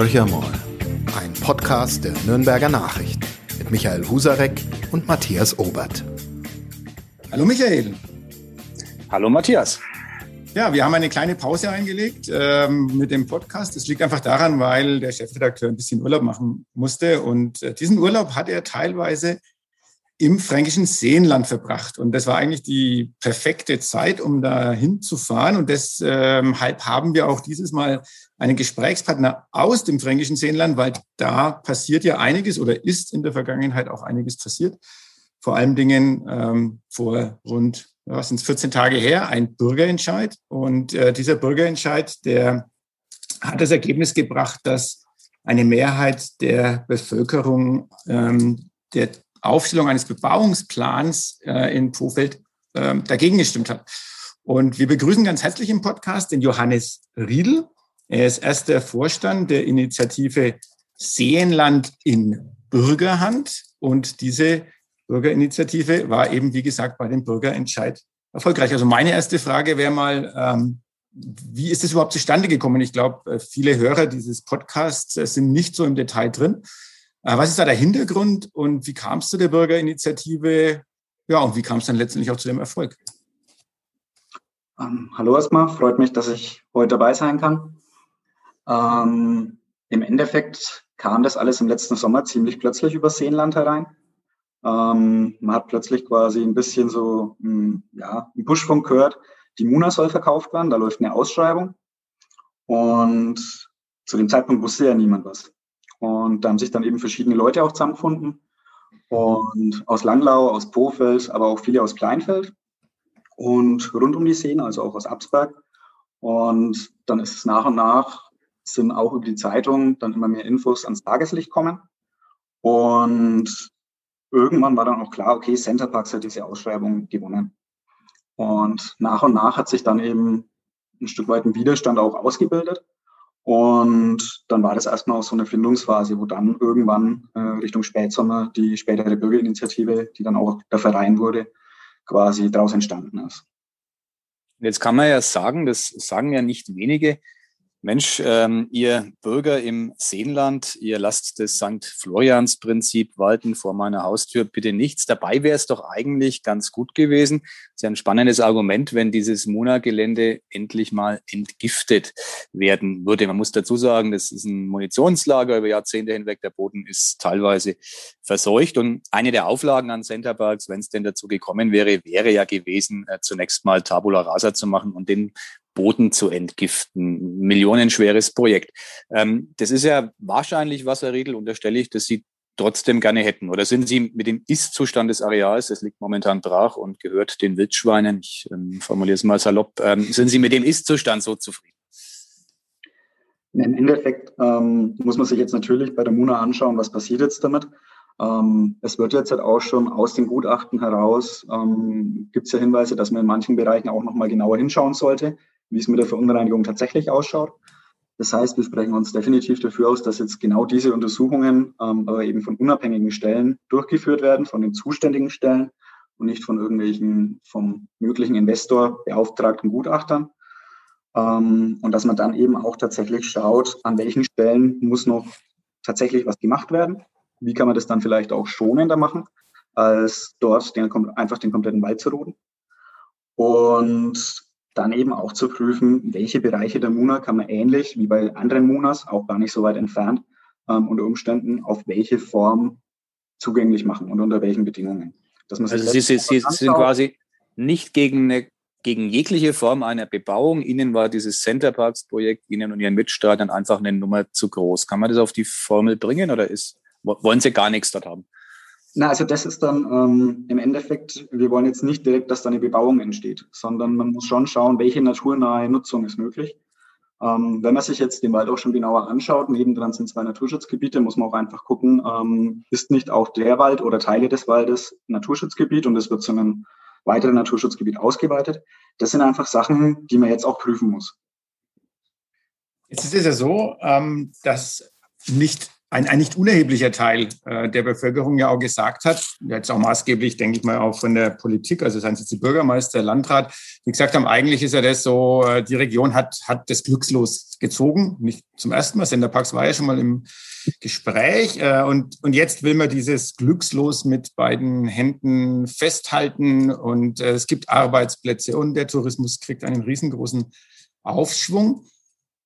Horcher mal, ein Podcast der Nürnberger Nachricht mit Michael Husarek und Matthias Obert. Hallo Michael. Hallo Matthias. Ja, wir haben eine kleine Pause eingelegt ähm, mit dem Podcast. Das liegt einfach daran, weil der Chefredakteur ein bisschen Urlaub machen musste. Und äh, diesen Urlaub hat er teilweise im fränkischen Seenland verbracht. Und das war eigentlich die perfekte Zeit, um da hinzufahren. Und deshalb haben wir auch dieses Mal einen Gesprächspartner aus dem fränkischen Seenland, weil da passiert ja einiges oder ist in der Vergangenheit auch einiges passiert. Vor allen Dingen ähm, vor rund, was sind 14 Tage her, ein Bürgerentscheid. Und äh, dieser Bürgerentscheid, der hat das Ergebnis gebracht, dass eine Mehrheit der Bevölkerung ähm, der Aufstellung eines Bebauungsplans äh, in Pofeld äh, dagegen gestimmt hat. Und wir begrüßen ganz herzlich im Podcast den Johannes Riedel. Er ist erster Vorstand der Initiative Seenland in Bürgerhand. Und diese Bürgerinitiative war eben, wie gesagt, bei dem Bürgerentscheid erfolgreich. Also meine erste Frage wäre mal, ähm, wie ist es überhaupt zustande gekommen? Ich glaube, äh, viele Hörer dieses Podcasts äh, sind nicht so im Detail drin. Äh, was ist da der Hintergrund und wie kam es zu der Bürgerinitiative? Ja, und wie kam es dann letztendlich auch zu dem Erfolg? Ähm, hallo erstmal, freut mich, dass ich heute dabei sein kann. Ähm, Im Endeffekt kam das alles im letzten Sommer ziemlich plötzlich über Seenland herein. Ähm, man hat plötzlich quasi ein bisschen so ein, ja, einen Pushfunk gehört, die Muna soll verkauft werden, da läuft eine Ausschreibung. Und zu dem Zeitpunkt wusste ja niemand was. Und da haben sich dann eben verschiedene Leute auch zusammengefunden. Und aus Langlau, aus Pofeld, aber auch viele aus Kleinfeld und rund um die Szene, also auch aus Absberg. Und dann ist es nach und nach, sind auch über die Zeitung dann immer mehr Infos ans Tageslicht kommen. Und irgendwann war dann auch klar, okay, Centerparks hat diese Ausschreibung gewonnen. Und nach und nach hat sich dann eben ein Stück weit ein Widerstand auch ausgebildet. Und dann war das erstmal auch so eine Findungsphase, wo dann irgendwann äh, Richtung Spätsommer die spätere Bürgerinitiative, die dann auch der Verein wurde, quasi daraus entstanden ist. Jetzt kann man ja sagen, das sagen ja nicht wenige, Mensch, ähm, ihr Bürger im Seenland, ihr lasst das St. Florians-Prinzip walten vor meiner Haustür, bitte nichts. Dabei wäre es doch eigentlich ganz gut gewesen. Das ist ja ein spannendes Argument, wenn dieses Mona-Gelände endlich mal entgiftet werden würde. Man muss dazu sagen, das ist ein Munitionslager über Jahrzehnte hinweg. Der Boden ist teilweise verseucht. Und eine der Auflagen an Centerparks, wenn es denn dazu gekommen wäre, wäre ja gewesen, äh, zunächst mal Tabula Rasa zu machen und den Boden zu entgiften. Millionenschweres Projekt. Ähm, das ist ja wahrscheinlich Wasserriedel, unterstelle ich, dass Sie trotzdem gerne hätten. Oder sind Sie mit dem Ist-Zustand des Areals, das liegt momentan brach und gehört den Wildschweinen, ich ähm, formuliere es mal salopp, ähm, sind Sie mit dem Ist-Zustand so zufrieden? Im Endeffekt ähm, muss man sich jetzt natürlich bei der Muna anschauen, was passiert jetzt damit. Ähm, es wird jetzt halt auch schon aus den Gutachten heraus, ähm, gibt es ja Hinweise, dass man in manchen Bereichen auch nochmal genauer hinschauen sollte wie es mit der Verunreinigung tatsächlich ausschaut. Das heißt, wir sprechen uns definitiv dafür aus, dass jetzt genau diese Untersuchungen ähm, aber eben von unabhängigen Stellen durchgeführt werden, von den zuständigen Stellen und nicht von irgendwelchen vom möglichen Investor beauftragten Gutachtern. Ähm, und dass man dann eben auch tatsächlich schaut, an welchen Stellen muss noch tatsächlich was gemacht werden. Wie kann man das dann vielleicht auch schonender machen, als dort den, einfach den kompletten Wald zu roden. Und dann eben auch zu prüfen, welche Bereiche der Muna kann man ähnlich wie bei anderen Munas, auch gar nicht so weit entfernt, ähm, unter Umständen auf welche Form zugänglich machen und unter welchen Bedingungen. also Sie, Sie, Sie sind quasi nicht gegen, eine, gegen jegliche Form einer Bebauung. Ihnen war dieses Centerparks-Projekt, Ihnen und Ihren Mitstreitern einfach eine Nummer zu groß. Kann man das auf die Formel bringen oder ist, wollen Sie gar nichts dort haben? Na, also das ist dann ähm, im Endeffekt, wir wollen jetzt nicht direkt, dass da eine Bebauung entsteht, sondern man muss schon schauen, welche naturnahe Nutzung ist möglich. Ähm, wenn man sich jetzt den Wald auch schon genauer anschaut, nebendran sind zwei Naturschutzgebiete, muss man auch einfach gucken, ähm, ist nicht auch der Wald oder Teile des Waldes Naturschutzgebiet und es wird zu einem weiteren Naturschutzgebiet ausgeweitet. Das sind einfach Sachen, die man jetzt auch prüfen muss. Jetzt ist es ja so, ähm, dass nicht ein, ein nicht unerheblicher Teil äh, der Bevölkerung ja auch gesagt hat, jetzt auch maßgeblich, denke ich mal, auch von der Politik, also seien es jetzt die Bürgermeister, Landrat, die gesagt haben, eigentlich ist ja das so, äh, die Region hat, hat das glückslos gezogen, nicht zum ersten Mal, Senderparks war ja schon mal im Gespräch äh, und, und jetzt will man dieses glückslos mit beiden Händen festhalten und äh, es gibt Arbeitsplätze und der Tourismus kriegt einen riesengroßen Aufschwung.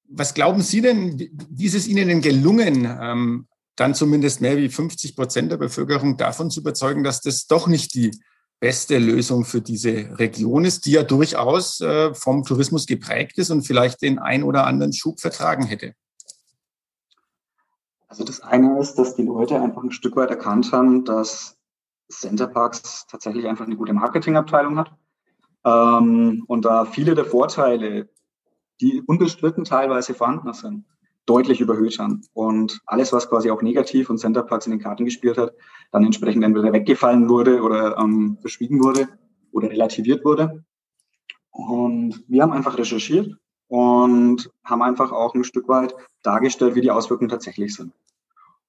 Was glauben Sie denn, wie ist es Ihnen denn gelungen, ähm, dann zumindest mehr wie 50 Prozent der Bevölkerung davon zu überzeugen, dass das doch nicht die beste Lösung für diese Region ist, die ja durchaus äh, vom Tourismus geprägt ist und vielleicht den ein oder anderen Schub vertragen hätte? Also das eine ist, dass die Leute einfach ein Stück weit erkannt haben, dass Centerparks tatsächlich einfach eine gute Marketingabteilung hat. Ähm, und da viele der Vorteile, die unbestritten teilweise vorhanden sind, deutlich überhöht haben. Und alles, was quasi auch negativ und Centerparks in den Karten gespielt hat, dann entsprechend entweder weggefallen wurde oder ähm, verschwiegen wurde oder relativiert wurde. Und wir haben einfach recherchiert und haben einfach auch ein Stück weit dargestellt, wie die Auswirkungen tatsächlich sind.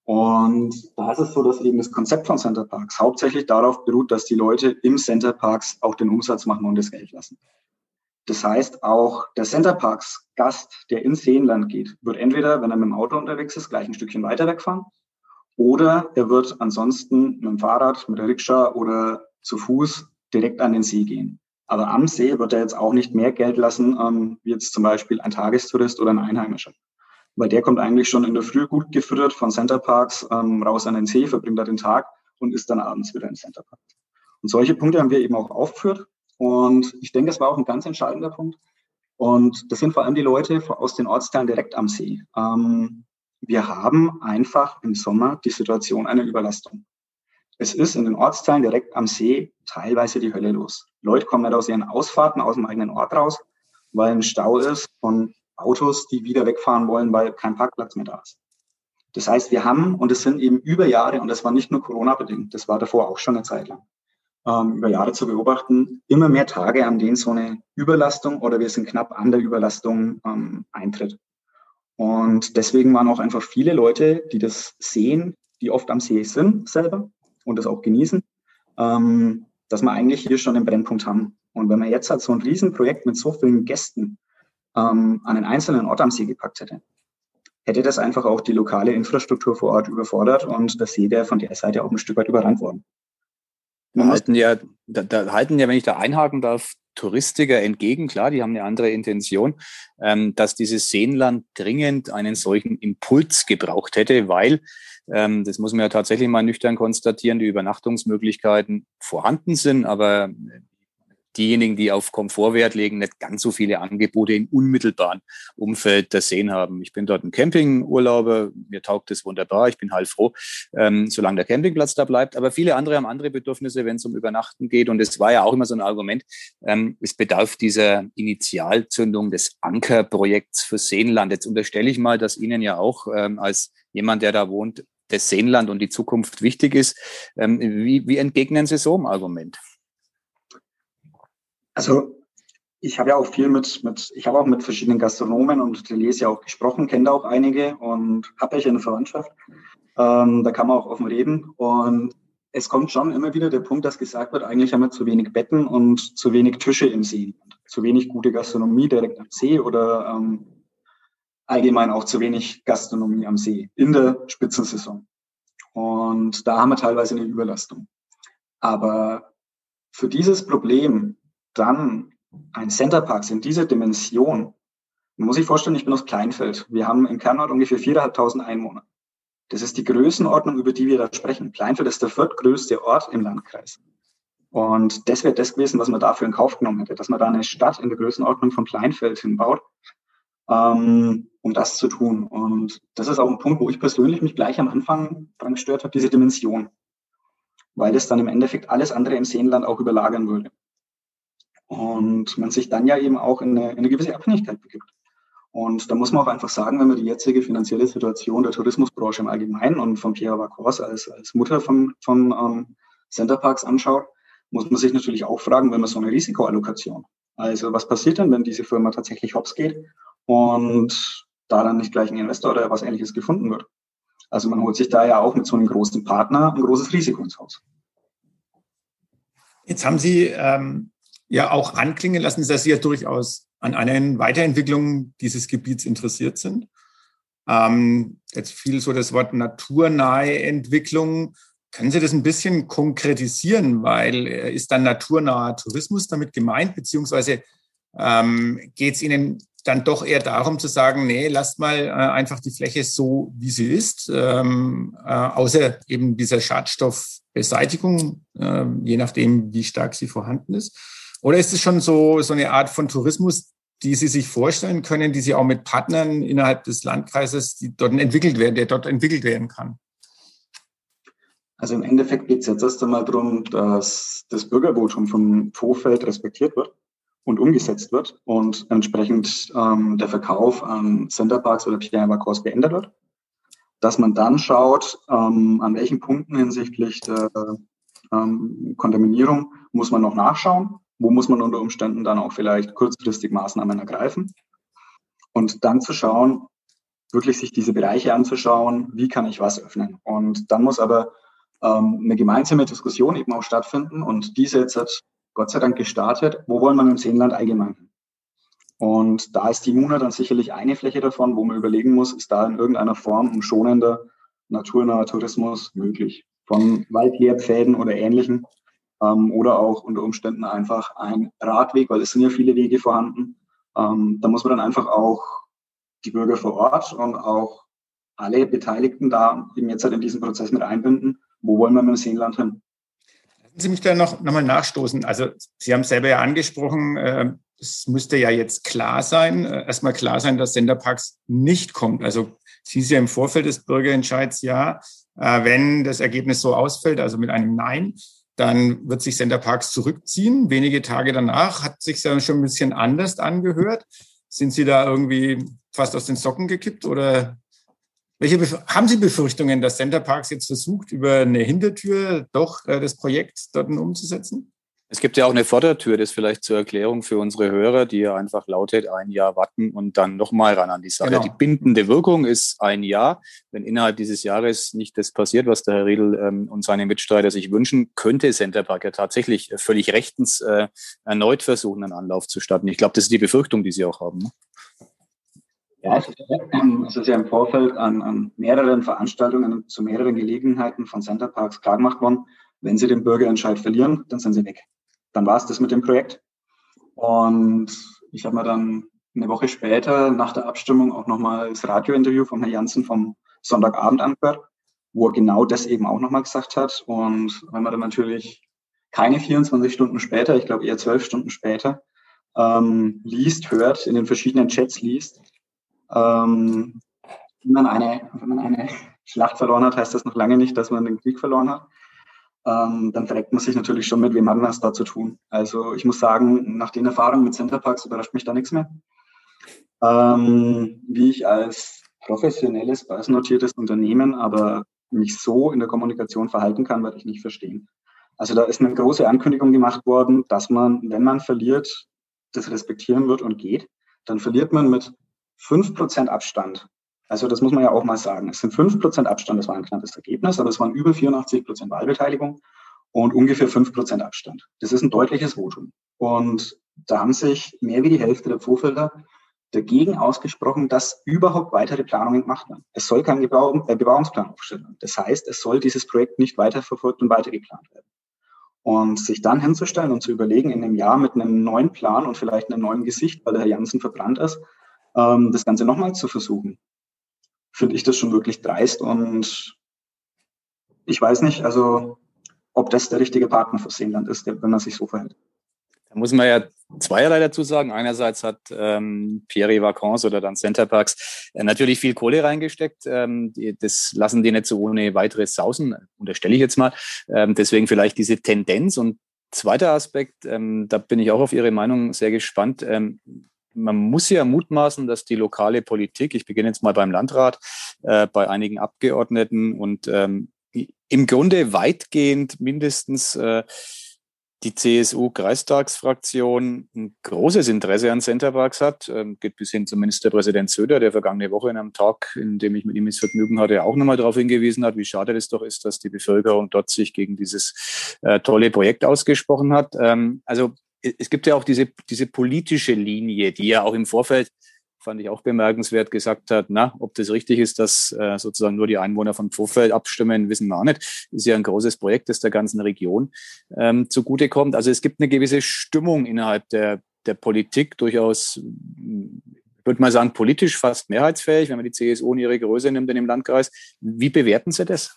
Und da ist es so, dass eben das Konzept von Centerparks hauptsächlich darauf beruht, dass die Leute im Centerparks auch den Umsatz machen und das Geld lassen. Das heißt, auch der Centerparks Gast, der ins Seenland geht, wird entweder, wenn er mit dem Auto unterwegs ist, gleich ein Stückchen weiter wegfahren oder er wird ansonsten mit dem Fahrrad, mit der Rikscha oder zu Fuß direkt an den See gehen. Aber am See wird er jetzt auch nicht mehr Geld lassen, ähm, wie jetzt zum Beispiel ein Tagestourist oder ein Einheimischer. Weil der kommt eigentlich schon in der Früh gut gefüttert von Centerparks ähm, raus an den See, verbringt da den Tag und ist dann abends wieder im Centerpark. Und solche Punkte haben wir eben auch aufgeführt und ich denke, das war auch ein ganz entscheidender Punkt. Und das sind vor allem die Leute aus den Ortsteilen direkt am See. Ähm, wir haben einfach im Sommer die Situation einer Überlastung. Es ist in den Ortsteilen direkt am See teilweise die Hölle los. Leute kommen nicht aus ihren Ausfahrten aus dem eigenen Ort raus, weil ein Stau ist von Autos, die wieder wegfahren wollen, weil kein Parkplatz mehr da ist. Das heißt, wir haben, und es sind eben über Jahre, und das war nicht nur Corona-bedingt, das war davor auch schon eine Zeit lang, ähm, über Jahre zu beobachten, immer mehr Tage, an denen so eine Überlastung oder wir sind knapp an der Überlastung ähm, eintritt. Und deswegen waren auch einfach viele Leute, die das sehen, die oft am See sind selber und das auch genießen, ähm, dass wir eigentlich hier schon den Brennpunkt haben. Und wenn man jetzt halt so ein Riesenprojekt mit so vielen Gästen ähm, an einen einzelnen Ort am See gepackt hätte, hätte das einfach auch die lokale Infrastruktur vor Ort überfordert und der See wäre von der Seite auch ein Stück weit überrannt worden. Da halten ja, da, da halten ja, wenn ich da einhaken darf, Touristiker entgegen, klar, die haben eine andere Intention, ähm, dass dieses Seenland dringend einen solchen Impuls gebraucht hätte, weil, ähm, das muss man ja tatsächlich mal nüchtern konstatieren, die Übernachtungsmöglichkeiten vorhanden sind, aber diejenigen, die auf Komfort Wert legen, nicht ganz so viele Angebote im unmittelbaren Umfeld der Seen haben. Ich bin dort ein Campingurlauber, mir taugt es wunderbar, ich bin halt froh, ähm, solange der Campingplatz da bleibt. Aber viele andere haben andere Bedürfnisse, wenn es um Übernachten geht. Und es war ja auch immer so ein Argument, ähm, es bedarf dieser Initialzündung des Ankerprojekts für Seenland. Jetzt unterstelle ich mal, dass Ihnen ja auch ähm, als jemand, der da wohnt, das Seenland und die Zukunft wichtig ist. Ähm, wie, wie entgegnen Sie so einem Argument? Also ich habe ja auch viel mit, mit ich habe auch mit verschiedenen Gastronomen und Hoteliers ja auch gesprochen, kenne da auch einige und habe ich eine Verwandtschaft. Ähm, da kann man auch offen reden. Und es kommt schon immer wieder der Punkt, dass gesagt wird, eigentlich haben wir zu wenig Betten und zu wenig Tische im See. Zu wenig gute Gastronomie direkt am See oder ähm, allgemein auch zu wenig Gastronomie am See in der Spitzensaison. Und da haben wir teilweise eine Überlastung. Aber für dieses Problem dann ein Centerparks in dieser Dimension, man muss sich vorstellen, ich bin aus Kleinfeld. Wir haben im Kernort ungefähr 4.500 Einwohner. Das ist die Größenordnung, über die wir da sprechen. Kleinfeld ist der viertgrößte Ort im Landkreis. Und das wäre das gewesen, was man dafür in Kauf genommen hätte, dass man da eine Stadt in der Größenordnung von Kleinfeld hinbaut, ähm, um das zu tun. Und das ist auch ein Punkt, wo ich persönlich mich gleich am Anfang dran gestört habe, diese Dimension. Weil es dann im Endeffekt alles andere im Seenland auch überlagern würde. Und man sich dann ja eben auch in eine, in eine gewisse Abhängigkeit begibt. Und da muss man auch einfach sagen, wenn man die jetzige finanzielle Situation der Tourismusbranche im Allgemeinen und von Pierre Vacors als, als Mutter von, von ähm, Centerparks anschaut, muss man sich natürlich auch fragen, wenn man so eine Risikoallokation. Also was passiert denn, wenn diese Firma tatsächlich hops geht und da dann nicht gleich ein Investor oder was ähnliches gefunden wird? Also man holt sich da ja auch mit so einem großen Partner ein großes Risiko ins Haus. Jetzt haben Sie ähm, ja auch anklingen lassen, dass Sie ja durchaus an einer Weiterentwicklung dieses Gebiets interessiert sind. Ähm, jetzt fiel so das Wort naturnahe Entwicklung. Können Sie das ein bisschen konkretisieren? Weil äh, ist dann naturnaher Tourismus damit gemeint, beziehungsweise ähm, geht es Ihnen dann doch eher darum zu sagen, nee, lasst mal äh, einfach die Fläche so, wie sie ist, ähm, äh, außer eben dieser Schadstoffbeseitigung, äh, je nachdem, wie stark sie vorhanden ist. Oder ist es schon so, so eine Art von Tourismus, die Sie sich vorstellen können, die Sie auch mit Partnern innerhalb des Landkreises, die dort entwickelt werden, der dort entwickelt werden kann? Also im Endeffekt geht es jetzt erst einmal darum, dass das Bürgervotum vom Vorfeld respektiert wird und umgesetzt wird und entsprechend ähm, der Verkauf an Centerparks oder Pierre Vacors beendet wird. Dass man dann schaut, ähm, an welchen Punkten hinsichtlich der ähm, Kontaminierung muss man noch nachschauen, wo muss man unter Umständen dann auch vielleicht kurzfristig Maßnahmen ergreifen und dann zu schauen, wirklich sich diese Bereiche anzuschauen, wie kann ich was öffnen. Und dann muss aber ähm, eine gemeinsame Diskussion eben auch stattfinden und diese jetzt Gott sei Dank gestartet. Wo wollen wir dem Seenland allgemein? Und da ist die Muna dann sicherlich eine Fläche davon, wo man überlegen muss, ist da in irgendeiner Form ein schonender, naturnaher Tourismus möglich? Von Waldlehrpfäden oder ähnlichen. Ähm, oder auch unter Umständen einfach ein Radweg, weil es sind ja viele Wege vorhanden. Ähm, da muss man dann einfach auch die Bürger vor Ort und auch alle Beteiligten da eben jetzt halt in diesen Prozess mit einbinden. Wo wollen wir mit dem Seenland hin? Sie mich da noch, noch mal nachstoßen. Also Sie haben es selber ja angesprochen, äh, es müsste ja jetzt klar sein, äh, erstmal klar sein, dass Senderparks nicht kommt. Also es hieß ja im Vorfeld des Bürgerentscheids, ja, äh, wenn das Ergebnis so ausfällt, also mit einem Nein, dann wird sich Senderparks zurückziehen. Wenige Tage danach hat sich ja schon ein bisschen anders angehört. Sind Sie da irgendwie fast aus den Socken gekippt oder welche haben Sie Befürchtungen, dass Center Parks jetzt versucht, über eine Hintertür doch äh, das Projekt dort umzusetzen? Es gibt ja auch eine Vordertür, das vielleicht zur Erklärung für unsere Hörer, die ja einfach lautet, ein Jahr warten und dann nochmal ran an die Sache. Genau. Die bindende Wirkung ist ein Jahr. Wenn innerhalb dieses Jahres nicht das passiert, was der Herr Riedel ähm, und seine Mitstreiter sich wünschen, könnte Center Park ja tatsächlich völlig rechtens äh, erneut versuchen, einen Anlauf zu starten. Ich glaube, das ist die Befürchtung, die Sie auch haben. Ne? Ja, es ist ja im Vorfeld an, an mehreren Veranstaltungen zu mehreren Gelegenheiten von Centerparks klargemacht worden, wenn sie den Bürgerentscheid verlieren, dann sind sie weg. Dann war es das mit dem Projekt. Und ich habe mir dann eine Woche später nach der Abstimmung auch nochmal das Radiointerview von Herrn Janssen vom Sonntagabend angehört, wo er genau das eben auch nochmal gesagt hat. Und wenn man dann natürlich keine 24 Stunden später, ich glaube eher 12 Stunden später, ähm, liest, hört, in den verschiedenen Chats liest, ähm, wenn, man eine, wenn man eine Schlacht verloren hat, heißt das noch lange nicht, dass man den Krieg verloren hat. Ähm, dann fragt man sich natürlich schon mit, wem hat man es da zu tun. Also ich muss sagen, nach den Erfahrungen mit Centerparks überrascht mich da nichts mehr. Ähm, wie ich als professionelles, börsennotiertes Unternehmen aber mich so in der Kommunikation verhalten kann, werde ich nicht verstehen. Also da ist eine große Ankündigung gemacht worden, dass man, wenn man verliert, das respektieren wird und geht. Dann verliert man mit 5% Abstand. Also das muss man ja auch mal sagen. Es sind 5% Abstand, das war ein knappes Ergebnis, aber es waren über 84% Wahlbeteiligung und ungefähr 5% Abstand. Das ist ein deutliches Votum. Und da haben sich mehr wie die Hälfte der Vorfelder dagegen ausgesprochen, dass überhaupt weitere Planungen gemacht werden. Es soll kein äh, Bebauungsplan aufstellen. Das heißt, es soll dieses Projekt nicht weiterverfolgt und weitergeplant werden. Und sich dann hinzustellen und zu überlegen, in einem Jahr mit einem neuen Plan und vielleicht einem neuen Gesicht, weil der Herr Janssen verbrannt ist, ähm, das Ganze nochmal zu versuchen, finde ich das schon wirklich dreist und ich weiß nicht, also ob das der richtige Partner für Seenland ist, wenn man sich so verhält. Da muss man ja zweierlei dazu sagen. Einerseits hat ähm, Pierre Vacances oder dann Centerparks äh, natürlich viel Kohle reingesteckt. Ähm, die, das lassen die nicht so ohne weiteres sausen, unterstelle ich jetzt mal. Ähm, deswegen vielleicht diese Tendenz. Und zweiter Aspekt, ähm, da bin ich auch auf Ihre Meinung sehr gespannt. Ähm, man muss ja mutmaßen, dass die lokale Politik, ich beginne jetzt mal beim Landrat, äh, bei einigen Abgeordneten und ähm, im Grunde weitgehend mindestens äh, die CSU-Kreistagsfraktion ein großes Interesse an Centerparks hat. Ähm, geht bis hin zum Ministerpräsident Söder, der vergangene Woche in einem Tag, in dem ich mit ihm das Vergnügen hatte, auch nochmal darauf hingewiesen hat, wie schade es doch ist, dass die Bevölkerung dort sich gegen dieses äh, tolle Projekt ausgesprochen hat. Ähm, also es gibt ja auch diese, diese politische Linie, die ja auch im Vorfeld fand ich auch bemerkenswert, gesagt hat, na, ob das richtig ist, dass äh, sozusagen nur die Einwohner von Pfofeld abstimmen, wissen wir auch nicht. Ist ja ein großes Projekt, das der ganzen Region ähm, zugutekommt. Also es gibt eine gewisse Stimmung innerhalb der, der Politik, durchaus, ich würde mal sagen, politisch fast mehrheitsfähig, wenn man die CSU in ihre Größe nimmt in dem Landkreis. Wie bewerten Sie das?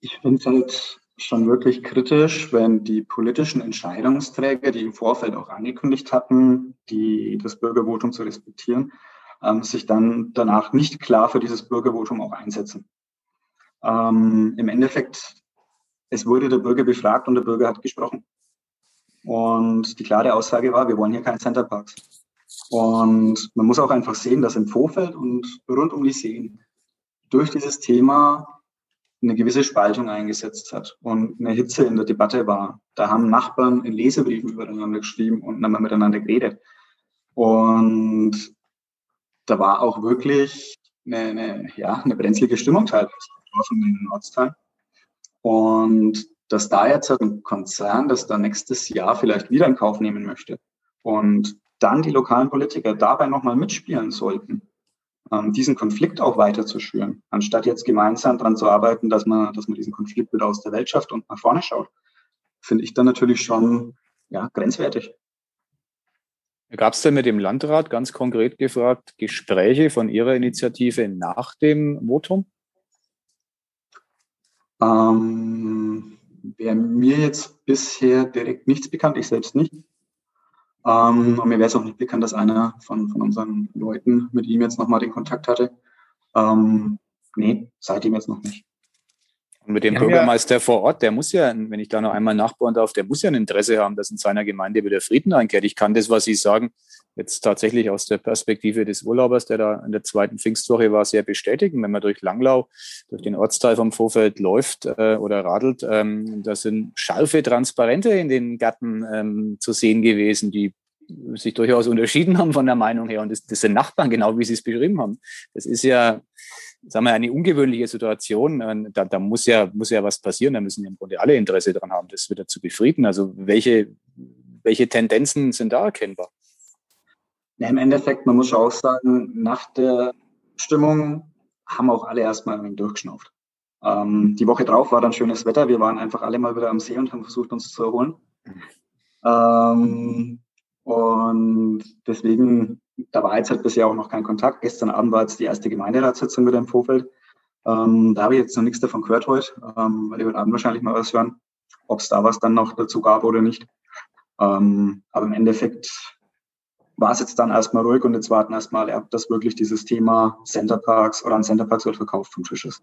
Ich finde es halt schon wirklich kritisch, wenn die politischen Entscheidungsträger, die im Vorfeld auch angekündigt hatten, die, das Bürgervotum zu respektieren, ähm, sich dann danach nicht klar für dieses Bürgervotum auch einsetzen. Ähm, Im Endeffekt, es wurde der Bürger befragt und der Bürger hat gesprochen. Und die klare Aussage war, wir wollen hier keinen Centerparks. Und man muss auch einfach sehen, dass im Vorfeld und rund um die Seen durch dieses Thema eine gewisse Spaltung eingesetzt hat und eine Hitze in der Debatte war. Da haben Nachbarn in Lesebriefen übereinander geschrieben und haben miteinander geredet. Und da war auch wirklich eine, eine, ja, eine brenzlige Stimmung teilweise in den Ortsteilen. Und dass da jetzt ein Konzern, das da nächstes Jahr vielleicht wieder in Kauf nehmen möchte und dann die lokalen Politiker dabei nochmal mitspielen sollten, diesen Konflikt auch weiter zu schüren, anstatt jetzt gemeinsam daran zu arbeiten, dass man, dass man diesen Konflikt wieder aus der Welt schafft und nach vorne schaut, finde ich dann natürlich schon ja, grenzwertig. Gab es denn mit dem Landrat ganz konkret gefragt Gespräche von Ihrer Initiative nach dem Votum? Ähm, Wäre mir jetzt bisher direkt nichts bekannt, ich selbst nicht. Ähm, und mir wäre es auch nicht bekannt, dass einer von, von unseren Leuten mit ihm jetzt nochmal den Kontakt hatte. Ähm, nee, seitdem jetzt noch nicht. Und mit dem ja, Bürgermeister ja. vor Ort, der muss ja, wenn ich da noch einmal nachbauen darf, der muss ja ein Interesse haben, dass in seiner Gemeinde wieder Frieden einkehrt. Ich kann das, was Sie sagen, jetzt tatsächlich aus der Perspektive des Urlaubers, der da in der zweiten Pfingstwoche war, sehr bestätigen. Wenn man durch Langlau, durch den Ortsteil vom Vorfeld läuft äh, oder radelt, ähm, da sind scharfe Transparente in den Gärten ähm, zu sehen gewesen, die sich durchaus unterschieden haben von der Meinung her. Und das, das sind Nachbarn, genau wie Sie es beschrieben haben. Das ist ja, sagen wir, eine ungewöhnliche Situation. Da, da muss ja, muss ja was passieren. Da müssen ja im Grunde alle Interesse daran haben, das wieder zu befrieden. Also welche, welche Tendenzen sind da erkennbar? Ja, Im Endeffekt, man muss auch sagen, nach der Stimmung haben auch alle erstmal ein wenig durchgeschnauft. Ähm, die Woche drauf war dann schönes Wetter. Wir waren einfach alle mal wieder am See und haben versucht, uns zu erholen. Ähm, und deswegen, da war jetzt halt bisher auch noch kein Kontakt. Gestern Abend war jetzt die erste Gemeinderatssitzung wieder im Vorfeld. Ähm, da habe ich jetzt noch nichts davon gehört heute, ähm, weil ich heute Abend wahrscheinlich mal was hören, ob es da was dann noch dazu gab oder nicht. Ähm, aber im Endeffekt war es jetzt dann erstmal ruhig und jetzt warten erstmal ab, dass wirklich dieses Thema Centerparks oder ein Centerparks wird verkauft vom Tisch ist.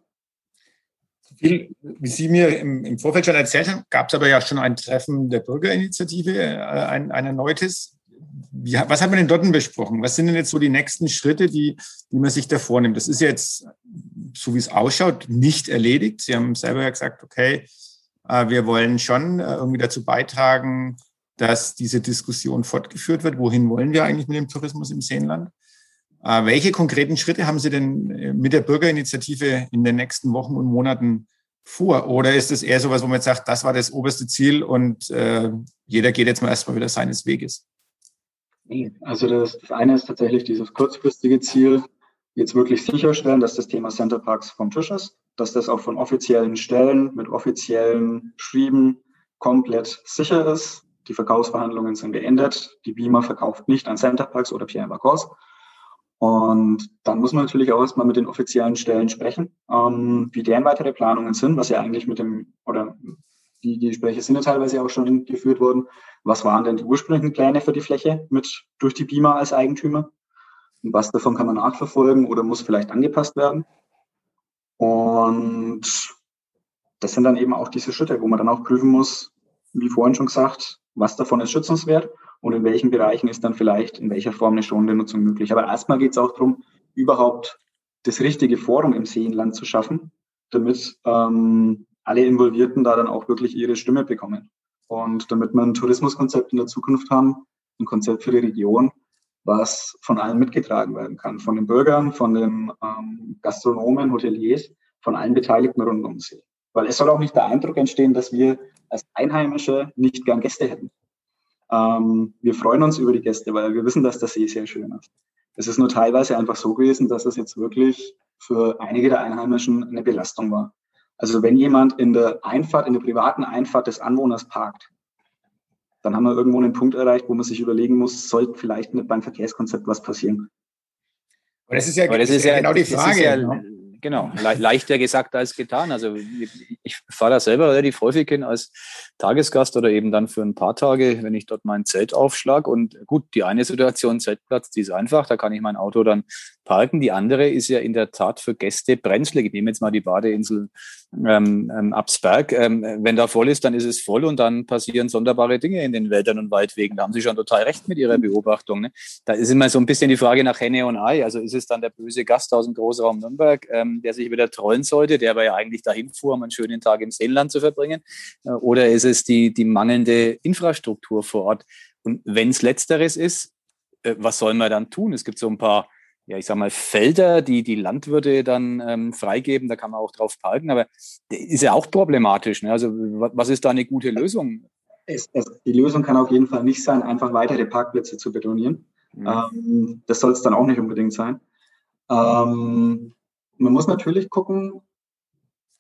Wie Sie mir im, im Vorfeld schon erzählt haben, gab es aber ja schon ein Treffen der Bürgerinitiative, äh, ein, ein erneutes. Wie, was hat man denn dort besprochen? Was sind denn jetzt so die nächsten Schritte, die, die man sich da vornimmt? Das ist jetzt, so wie es ausschaut, nicht erledigt. Sie haben selber ja gesagt, okay, äh, wir wollen schon äh, irgendwie dazu beitragen, dass diese Diskussion fortgeführt wird. Wohin wollen wir eigentlich mit dem Tourismus im Seenland? Äh, welche konkreten Schritte haben Sie denn mit der Bürgerinitiative in den nächsten Wochen und Monaten vor? Oder ist es eher sowas, wo man jetzt sagt, das war das oberste Ziel und äh, jeder geht jetzt mal erstmal wieder seines Weges? Also das, das eine ist tatsächlich dieses kurzfristige Ziel, jetzt wirklich sicherstellen, dass das Thema Centerparks vom Tisch ist, dass das auch von offiziellen Stellen mit offiziellen Schrieben komplett sicher ist, die Verkaufsverhandlungen sind beendet. Die Beamer verkauft nicht an Centerparks oder Pierre Vacors. Und dann muss man natürlich auch erstmal mit den offiziellen Stellen sprechen, ähm, wie deren weitere Planungen sind, was ja eigentlich mit dem, oder die, Gespräche sind ja teilweise auch schon geführt worden. Was waren denn die ursprünglichen Pläne für die Fläche mit durch die Beamer als Eigentümer? Und was davon kann man nachverfolgen oder muss vielleicht angepasst werden? Und das sind dann eben auch diese Schritte, wo man dann auch prüfen muss, wie vorhin schon gesagt, was davon ist schützenswert und in welchen Bereichen ist dann vielleicht in welcher Form eine schonende Nutzung möglich. Aber erstmal geht es auch darum, überhaupt das richtige Forum im Seenland zu schaffen, damit ähm, alle Involvierten da dann auch wirklich ihre Stimme bekommen. Und damit wir ein Tourismuskonzept in der Zukunft haben, ein Konzept für die Region, was von allen mitgetragen werden kann, von den Bürgern, von den ähm, Gastronomen, Hoteliers, von allen Beteiligten rund um See. Weil es soll auch nicht der Eindruck entstehen, dass wir als Einheimische nicht gern Gäste hätten. Ähm, wir freuen uns über die Gäste, weil wir wissen, dass der See sehr schön ist. Es ist nur teilweise einfach so gewesen, dass es jetzt wirklich für einige der Einheimischen eine Belastung war. Also wenn jemand in der Einfahrt, in der privaten Einfahrt des Anwohners parkt, dann haben wir irgendwo einen Punkt erreicht, wo man sich überlegen muss, sollte vielleicht beim Verkehrskonzept was passieren. Aber das ist ja, das ist ja genau die Frage. Ja, ne? genau, le leichter gesagt als getan. Also ich fahre da selber relativ häufig hin als Tagesgast oder eben dann für ein paar Tage, wenn ich dort mein Zelt aufschlag. Und gut, die eine Situation, Zeltplatz, die ist einfach, da kann ich mein Auto dann parken. Die andere ist ja in der Tat für Gäste brenzlig. Ich nehme jetzt mal die Badeinsel ähm, ähm, Absberg. Ähm, wenn da voll ist, dann ist es voll und dann passieren sonderbare Dinge in den Wäldern und Waldwegen. Da haben Sie schon total recht mit Ihrer Beobachtung. Ne? Da ist immer so ein bisschen die Frage nach Henne und Ei. Also ist es dann der böse Gast aus dem Großraum Nürnberg, ähm, der sich wieder trollen sollte, der aber ja eigentlich dahin fuhr, um einen schönen Tag im Seenland zu verbringen? Äh, oder ist es die, die mangelnde Infrastruktur vor Ort? Und wenn es letzteres ist, äh, was soll man dann tun? Es gibt so ein paar ja, ich sag mal, Felder, die die Landwirte dann ähm, freigeben, da kann man auch drauf parken, aber ist ja auch problematisch. Ne? Also was ist da eine gute Lösung? Es, es, die Lösung kann auf jeden Fall nicht sein, einfach weitere Parkplätze zu betonieren. Mhm. Ähm, das soll es dann auch nicht unbedingt sein. Ähm, man muss natürlich gucken,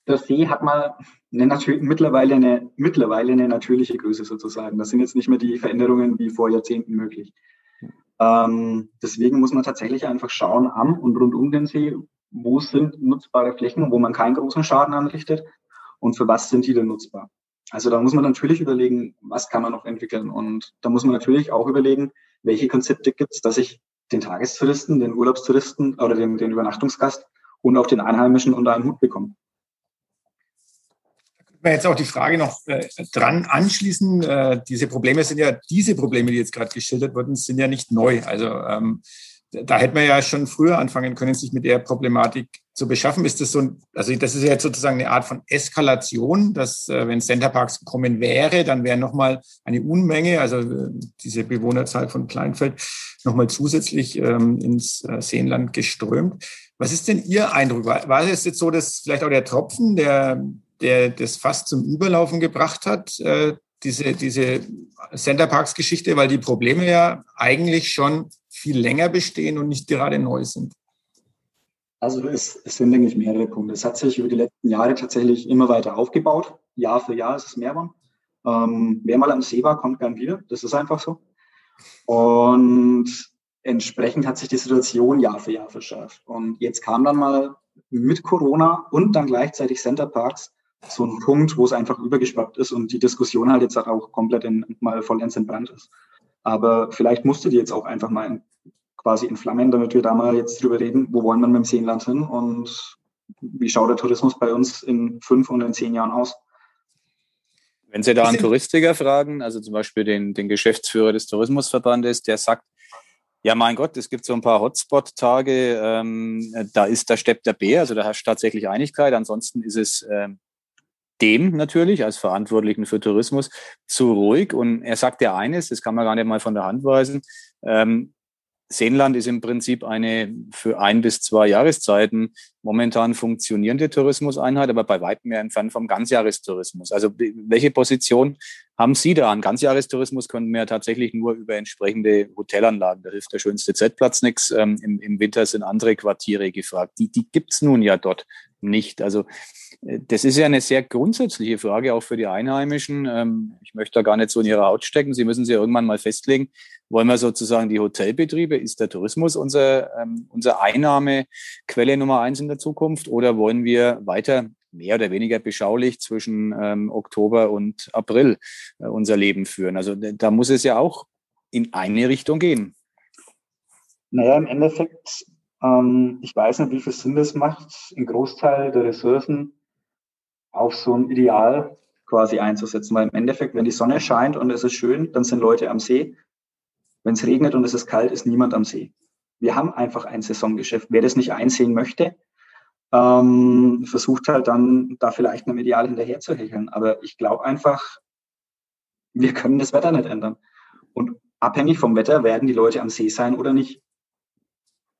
der See hat mal eine mittlerweile, eine, mittlerweile eine natürliche Größe sozusagen. Das sind jetzt nicht mehr die Veränderungen wie vor Jahrzehnten möglich. Ähm, deswegen muss man tatsächlich einfach schauen am und rund um den See, wo sind nutzbare Flächen, wo man keinen großen Schaden anrichtet und für was sind die denn nutzbar. Also da muss man natürlich überlegen, was kann man noch entwickeln. Und da muss man natürlich auch überlegen, welche Konzepte gibt es, dass ich den Tagestouristen, den Urlaubstouristen oder den, den Übernachtungsgast und auch den Einheimischen unter einen Hut bekomme wir jetzt auch die Frage noch äh, dran anschließen. Äh, diese Probleme sind ja, diese Probleme, die jetzt gerade geschildert wurden, sind ja nicht neu. Also ähm, da hätte man ja schon früher anfangen können, sich mit der Problematik zu beschaffen. Ist das so ein, also das ist ja jetzt sozusagen eine Art von Eskalation, dass äh, wenn Centerparks kommen wäre, dann wäre nochmal eine Unmenge, also äh, diese Bewohnerzahl von Kleinfeld nochmal zusätzlich ähm, ins äh, Seenland geströmt. Was ist denn Ihr Eindruck? War, war es jetzt so, dass vielleicht auch der Tropfen, der der das fast zum Überlaufen gebracht hat, äh, diese, diese Centerparks-Geschichte, weil die Probleme ja eigentlich schon viel länger bestehen und nicht gerade neu sind. Also es, es sind, denke ich, mehrere Punkte. Es hat sich über die letzten Jahre tatsächlich immer weiter aufgebaut. Jahr für Jahr ist es mehr geworden. Ähm, wer mal am See war, kommt gern wieder. Das ist einfach so. Und entsprechend hat sich die Situation Jahr für Jahr verschärft. Und jetzt kam dann mal mit Corona und dann gleichzeitig Centerparks so ein Punkt, wo es einfach übergeschwappt ist und die Diskussion halt jetzt auch komplett in, mal vollends entbrannt ist. Aber vielleicht musste die jetzt auch einfach mal in, quasi entflammen, damit wir da mal jetzt drüber reden, wo wollen wir mit dem Seenland hin und wie schaut der Tourismus bei uns in fünf und in zehn Jahren aus? Wenn Sie da einen Touristiker fragen, also zum Beispiel den, den Geschäftsführer des Tourismusverbandes, der sagt, ja, mein Gott, es gibt so ein paar Hotspot-Tage, ähm, da ist, da steppt der Bär, also da herrscht tatsächlich Einigkeit. Ansonsten ist es ähm, dem natürlich als Verantwortlichen für Tourismus zu ruhig. Und er sagt ja eines, das kann man gar nicht mal von der Hand weisen. Ähm, Seenland ist im Prinzip eine für ein bis zwei Jahreszeiten momentan funktionierende Tourismuseinheit, aber bei weitem mehr entfernt vom Ganzjahrestourismus. Also welche Position haben Sie da? An Ganzjahrestourismus können wir tatsächlich nur über entsprechende Hotelanlagen. Da hilft der schönste Z-Platz nichts. Ähm, im, Im Winter sind andere Quartiere gefragt. Die, die gibt's nun ja dort nicht. Also äh, das ist ja eine sehr grundsätzliche Frage auch für die Einheimischen. Ähm, ich möchte da gar nicht so in ihre Haut stecken. Sie müssen sich irgendwann mal festlegen, wollen wir sozusagen die Hotelbetriebe, ist der Tourismus unser, ähm, unsere Einnahmequelle Nummer eins in der Zukunft oder wollen wir weiter mehr oder weniger beschaulich zwischen ähm, Oktober und April äh, unser Leben führen? Also da muss es ja auch in eine Richtung gehen. Naja, im Endeffekt ähm, ich weiß nicht, wie viel Sinn das macht, einen Großteil der Ressourcen auf so ein Ideal quasi einzusetzen. Weil im Endeffekt, wenn die Sonne scheint und es ist schön, dann sind Leute am See. Wenn es regnet und es ist kalt, ist niemand am See. Wir haben einfach ein Saisongeschäft. Wer das nicht einsehen möchte, ähm, versucht halt dann da vielleicht einem Ideal hinterher zu hecheln. Aber ich glaube einfach, wir können das Wetter nicht ändern. Und abhängig vom Wetter werden die Leute am See sein oder nicht.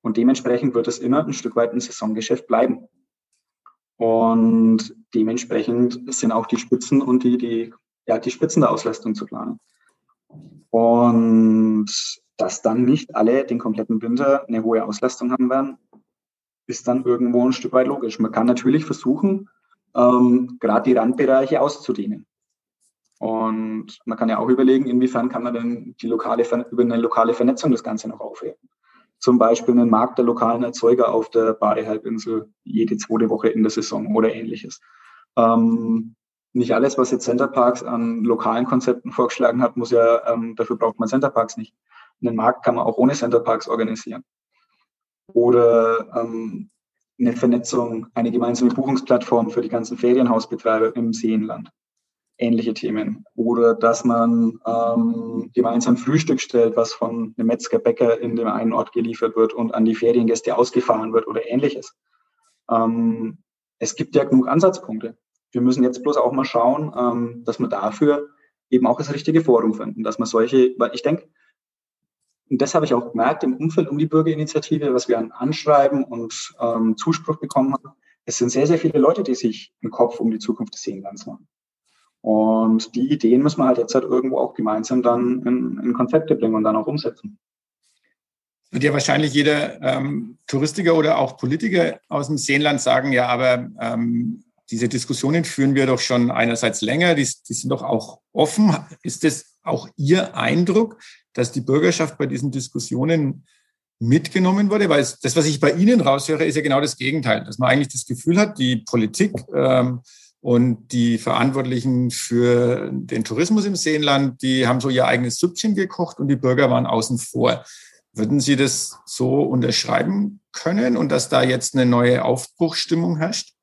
Und dementsprechend wird es immer ein Stück weit ein Saisongeschäft bleiben. Und dementsprechend sind auch die Spitzen und die, die, ja, die Spitzen der Auslastung zu planen. Und dass dann nicht alle den kompletten Winter eine hohe Auslastung haben werden, ist dann irgendwo ein Stück weit logisch. Man kann natürlich versuchen, ähm, gerade die Randbereiche auszudehnen. Und man kann ja auch überlegen, inwiefern kann man denn die lokale, über eine lokale Vernetzung das Ganze noch aufheben. Zum Beispiel einen Markt der lokalen Erzeuger auf der Badehalbinsel jede zweite Woche in der Saison oder ähnliches. Ähm, nicht alles, was jetzt Centerparks an lokalen Konzepten vorgeschlagen hat, muss ja, ähm, dafür braucht man Centerparks nicht. Einen Markt kann man auch ohne Centerparks organisieren oder ähm, eine Vernetzung, eine gemeinsame Buchungsplattform für die ganzen Ferienhausbetreiber im Seenland. Ähnliche Themen. Oder dass man ähm, gemeinsam Frühstück stellt, was von einem Metzger-Bäcker in dem einen Ort geliefert wird und an die Feriengäste ausgefahren wird oder ähnliches. Ähm, es gibt ja genug Ansatzpunkte. Wir müssen jetzt bloß auch mal schauen, ähm, dass wir dafür eben auch das richtige Forum finden, dass man solche, weil ich denke, und das habe ich auch gemerkt im Umfeld um die Bürgerinitiative, was wir an Anschreiben und ähm, Zuspruch bekommen haben. Es sind sehr, sehr viele Leute, die sich einen Kopf um die Zukunft des Seenlands machen. Und die Ideen müssen wir halt jetzt halt irgendwo auch gemeinsam dann in, in Konzepte bringen und dann auch umsetzen. Wird ja wahrscheinlich jeder ähm, Touristiker oder auch Politiker aus dem Seenland sagen, ja, aber ähm, diese Diskussionen führen wir doch schon einerseits länger, die, die sind doch auch offen. Ist das auch Ihr Eindruck, dass die Bürgerschaft bei diesen Diskussionen mitgenommen wurde? Weil das, was ich bei Ihnen raushöre, ist ja genau das Gegenteil, dass man eigentlich das Gefühl hat, die Politik ähm, und die Verantwortlichen für den Tourismus im Seenland, die haben so ihr eigenes Süppchen gekocht und die Bürger waren außen vor. Würden Sie das so unterschreiben können und dass da jetzt eine neue Aufbruchstimmung herrscht?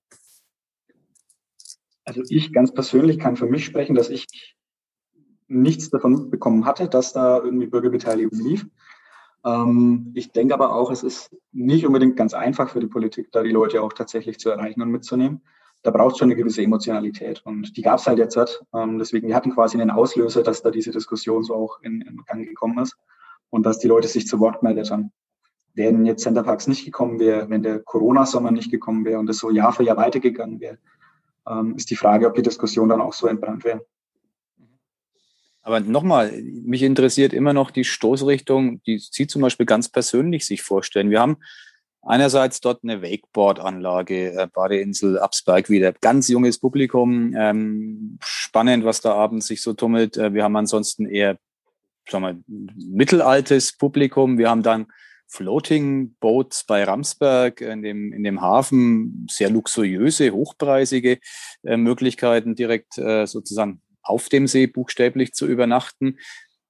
Also ich ganz persönlich kann für mich sprechen, dass ich nichts davon bekommen hatte, dass da irgendwie Bürgerbeteiligung lief. Ähm, ich denke aber auch, es ist nicht unbedingt ganz einfach für die Politik, da die Leute auch tatsächlich zu erreichen und mitzunehmen. Da braucht es schon eine gewisse Emotionalität und die gab es halt jetzt. Halt. Ähm, deswegen, wir hatten quasi einen Auslöser, dass da diese Diskussion so auch in, in Gang gekommen ist und dass die Leute sich zu Wort gemeldet haben. Wenn jetzt Centerparks nicht gekommen wäre, wenn der Corona-Sommer nicht gekommen wäre und es so Jahr für Jahr weitergegangen wäre, ähm, ist die Frage, ob die Diskussion dann auch so entbrannt wäre. Aber nochmal, mich interessiert immer noch die Stoßrichtung, die Sie zum Beispiel ganz persönlich sich vorstellen. Wir haben einerseits dort eine Wakeboard-Anlage, äh, Badeinsel Absberg wieder, ganz junges Publikum, ähm, spannend, was da abends sich so tummelt. Äh, wir haben ansonsten eher, sagen wir, mittelaltes Publikum. Wir haben dann Floating Boats bei Ramsberg in dem, in dem Hafen, sehr luxuriöse, hochpreisige äh, Möglichkeiten direkt äh, sozusagen auf dem See buchstäblich zu übernachten.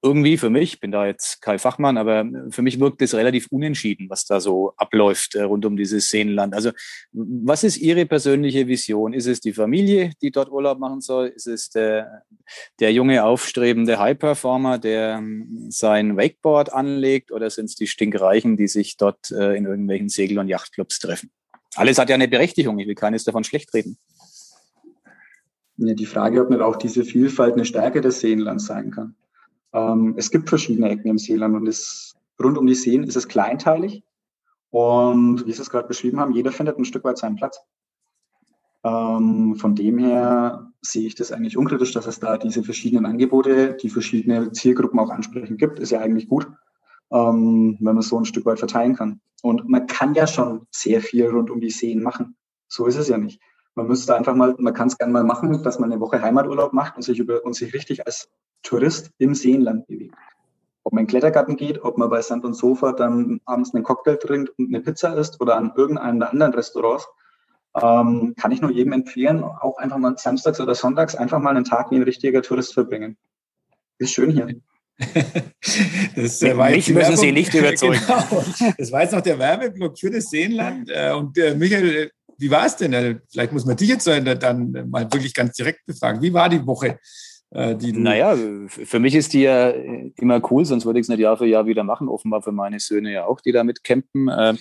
Irgendwie für mich, bin da jetzt kein Fachmann, aber für mich wirkt es relativ unentschieden, was da so abläuft äh, rund um dieses Seenland. Also was ist Ihre persönliche Vision? Ist es die Familie, die dort Urlaub machen soll? Ist es der, der junge, aufstrebende High-Performer, der ähm, sein Wakeboard anlegt? Oder sind es die Stinkreichen, die sich dort äh, in irgendwelchen Segel- und Yachtclubs treffen? Alles hat ja eine Berechtigung. Ich will keines davon schlecht reden. Ja, die Frage, ob nicht auch diese Vielfalt eine Stärke des Seenlands sein kann. Ähm, es gibt verschiedene Ecken im Seeland und es, rund um die Seen ist es kleinteilig. Und wie Sie es gerade beschrieben haben, jeder findet ein Stück weit seinen Platz. Ähm, von dem her sehe ich das eigentlich unkritisch, dass es da diese verschiedenen Angebote, die verschiedene Zielgruppen auch ansprechen gibt, ist ja eigentlich gut, ähm, wenn man so ein Stück weit verteilen kann. Und man kann ja schon sehr viel rund um die Seen machen. So ist es ja nicht. Man müsste einfach mal, man kann es gerne mal machen, dass man eine Woche Heimaturlaub macht und sich über und sich richtig als Tourist im Seenland bewegt. Ob man in den Klettergarten geht, ob man bei Sand und Sofa dann abends einen Cocktail trinkt und eine Pizza isst oder an irgendeinem der anderen Restaurants, ähm, kann ich nur jedem empfehlen, auch einfach mal samstags oder sonntags einfach mal einen Tag wie ein richtiger Tourist verbringen. Ist schön hier. das äh, war Mich müssen Werbung. Sie nicht überzeugen. Genau. Das war jetzt noch der Werbeblock für das Seenland. Äh, und äh, Michael, wie war es denn? Also, vielleicht muss man dich jetzt dann mal wirklich ganz direkt befragen. Wie war die Woche? Äh, die naja, für mich ist die ja immer cool, sonst würde ich es nicht Jahr für Jahr wieder machen. Offenbar für meine Söhne ja auch, die damit campen. Ähm,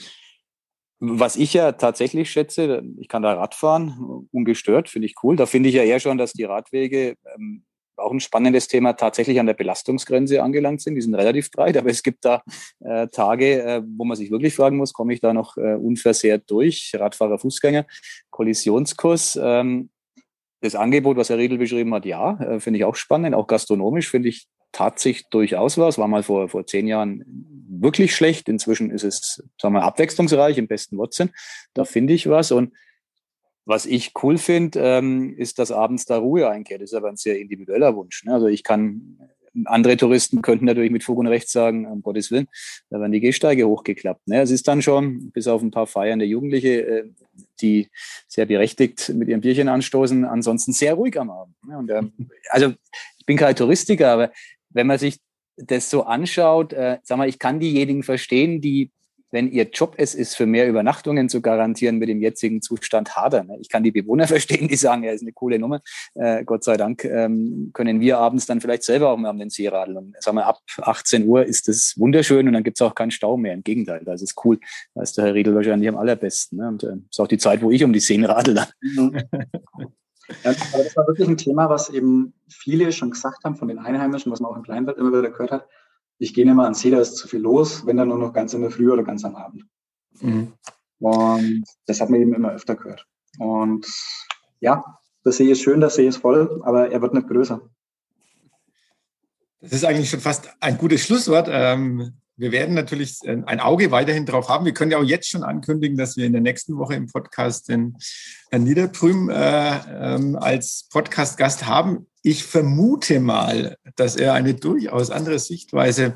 Was ich ja tatsächlich schätze, ich kann da Radfahren ungestört, finde ich cool. Da finde ich ja eher schon, dass die Radwege ähm, auch ein spannendes Thema tatsächlich an der Belastungsgrenze angelangt sind. Die sind relativ breit, aber es gibt da äh, Tage, äh, wo man sich wirklich fragen muss, komme ich da noch äh, unversehrt durch? Radfahrer, Fußgänger, Kollisionskurs. Ähm, das Angebot, was Herr Riedel beschrieben hat, ja, äh, finde ich auch spannend. Auch gastronomisch finde ich tatsächlich durchaus was. War mal vor, vor zehn Jahren wirklich schlecht. Inzwischen ist es, sagen wir, abwechslungsreich im besten Wortsinn. Da finde ich was. Und was ich cool finde, ähm, ist, dass abends da Ruhe einkehrt. Das ist aber ein sehr individueller Wunsch. Ne? Also ich kann, andere Touristen könnten natürlich mit Fug und Recht sagen, um Gottes Willen, da werden die Gehsteige hochgeklappt. Ne? Es ist dann schon, bis auf ein paar feiernde Jugendliche, äh, die sehr berechtigt mit ihrem Bierchen anstoßen, ansonsten sehr ruhig am Abend. Ne? Und, ähm, also ich bin kein Touristiker, aber wenn man sich das so anschaut, äh, sag mal, ich kann diejenigen verstehen, die wenn ihr Job es ist, für mehr Übernachtungen zu garantieren, mit dem jetzigen Zustand hadern. Ich kann die Bewohner verstehen, die sagen, ja, ist eine coole Nummer. Äh, Gott sei Dank ähm, können wir abends dann vielleicht selber auch mal um den See radeln. Und sagen wir, ab 18 Uhr ist es wunderschön und dann gibt es auch keinen Stau mehr. Im Gegenteil, das ist cool. Da ist der Herr Riedel wahrscheinlich am allerbesten. Ne? Und äh, ist auch die Zeit, wo ich um die Seen radel. Mhm. Ja, aber das war wirklich ein Thema, was eben viele schon gesagt haben von den Einheimischen, was man auch im Kleinwald immer wieder gehört hat ich gehe nicht mehr ans See, da ist zu viel los, wenn dann nur noch ganz in der Früh oder ganz am Abend. Mhm. Und das hat man eben immer öfter gehört. Und ja, der See ist schön, der See ist voll, aber er wird nicht größer. Das ist eigentlich schon fast ein gutes Schlusswort. Ähm, wir werden natürlich ein Auge weiterhin drauf haben. Wir können ja auch jetzt schon ankündigen, dass wir in der nächsten Woche im Podcast den Herrn Niederprüm äh, ähm, als Podcast-Gast haben ich vermute mal, dass er eine durchaus andere Sichtweise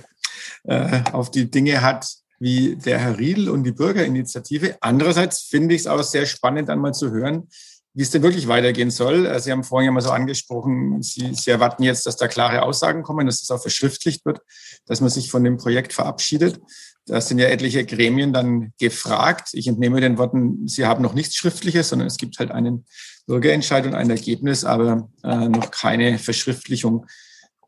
äh, auf die Dinge hat, wie der Herr Riedel und die Bürgerinitiative. Andererseits finde ich es auch sehr spannend, dann mal zu hören, wie es denn wirklich weitergehen soll. Äh, Sie haben vorhin ja mal so angesprochen, Sie, Sie erwarten jetzt, dass da klare Aussagen kommen, dass das auch verschriftlicht wird, dass man sich von dem Projekt verabschiedet. Da sind ja etliche Gremien dann gefragt. Ich entnehme den Worten, Sie haben noch nichts Schriftliches, sondern es gibt halt einen Bürgerentscheid und ein Ergebnis, aber äh, noch keine Verschriftlichung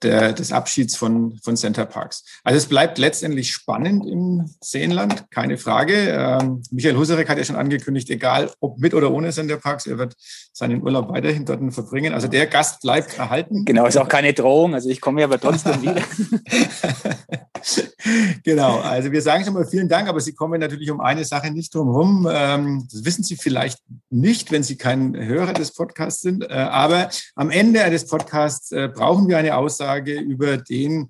der, des Abschieds von, von Center Parks. Also es bleibt letztendlich spannend im Seenland, keine Frage. Ähm, Michael Husarek hat ja schon angekündigt, egal ob mit oder ohne Center Parks, er wird seinen Urlaub weiterhin dort verbringen. Also der Gast bleibt erhalten. Genau, ist auch keine Drohung. Also ich komme aber trotzdem wieder. genau, also wir sagen schon mal vielen Dank, aber Sie kommen natürlich um eine Sache nicht drum herum. Ähm, das wissen Sie vielleicht nicht, wenn Sie kein Hörer des Podcasts sind. Äh, aber am Ende des Podcasts äh, brauchen wir eine Aussage Aussage über den,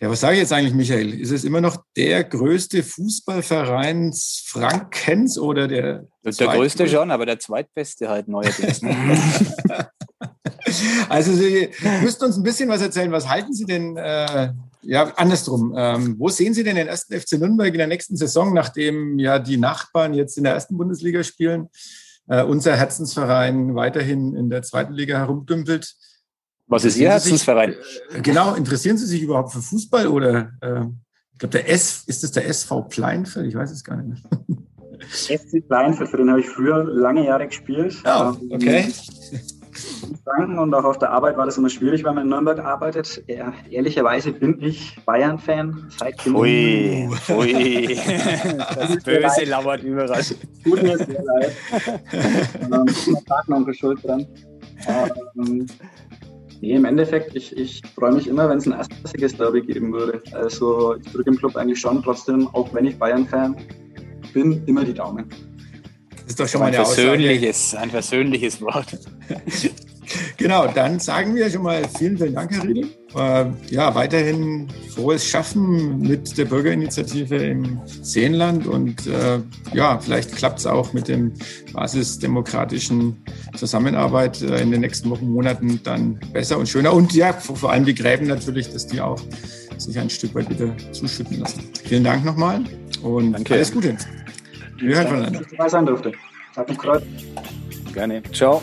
ja, was sage ich jetzt eigentlich, Michael? Ist es immer noch der größte Fußballverein Frankens oder der? Der größte schon, aber der zweitbeste halt neuerdings. also Sie müssten uns ein bisschen was erzählen. Was halten Sie denn, äh, ja, andersrum, ähm, wo sehen Sie denn den ersten FC Nürnberg in der nächsten Saison, nachdem ja die Nachbarn jetzt in der ersten Bundesliga spielen? Äh, unser Herzensverein weiterhin in der zweiten Liga herumdümpelt. Was ist Ihr Herzensverein? Sich, äh, genau, interessieren Sie sich überhaupt für Fußball oder äh, ich glaube, der S, ist das der SV Pleinfeld? Ich weiß es gar nicht mehr. FC Pleinfeld, für den habe ich früher lange Jahre gespielt. Oh, okay. Franken und auch auf der Arbeit war das immer schwierig, weil man in Nürnberg arbeitet. Ja, ehrlicherweise bin ich Bayern-Fan seit Kind. Ui, ui. Das Böse lauert überall. Tut mir sehr leid. ähm, Partner Schuld dran. Ähm, Nee, im Endeffekt, ich, ich freue mich immer, wenn es ein erstklassiges Derby geben würde. Also ich drücke im Club eigentlich schon trotzdem, auch wenn ich Bayern-Fan bin, immer die Daumen. Das ist doch schon mal ein versöhnliches, ein versöhnliches Wort. genau, dann sagen wir schon mal vielen, vielen Dank, Herr Riedel. Äh, ja, weiterhin frohes Schaffen mit der Bürgerinitiative im Seenland und äh, ja, vielleicht klappt es auch mit dem basisdemokratischen Zusammenarbeit äh, in den nächsten Wochen, Monaten dann besser und schöner. Und ja, vor allem die Gräben natürlich, dass die auch sich ein Stück weit wieder zuschütten lassen. Vielen Dank nochmal und Danke. alles Gute. Wir hören voneinander. Dass ich dabei sein durfte. Hat mich gefreut. Gerne. Ciao.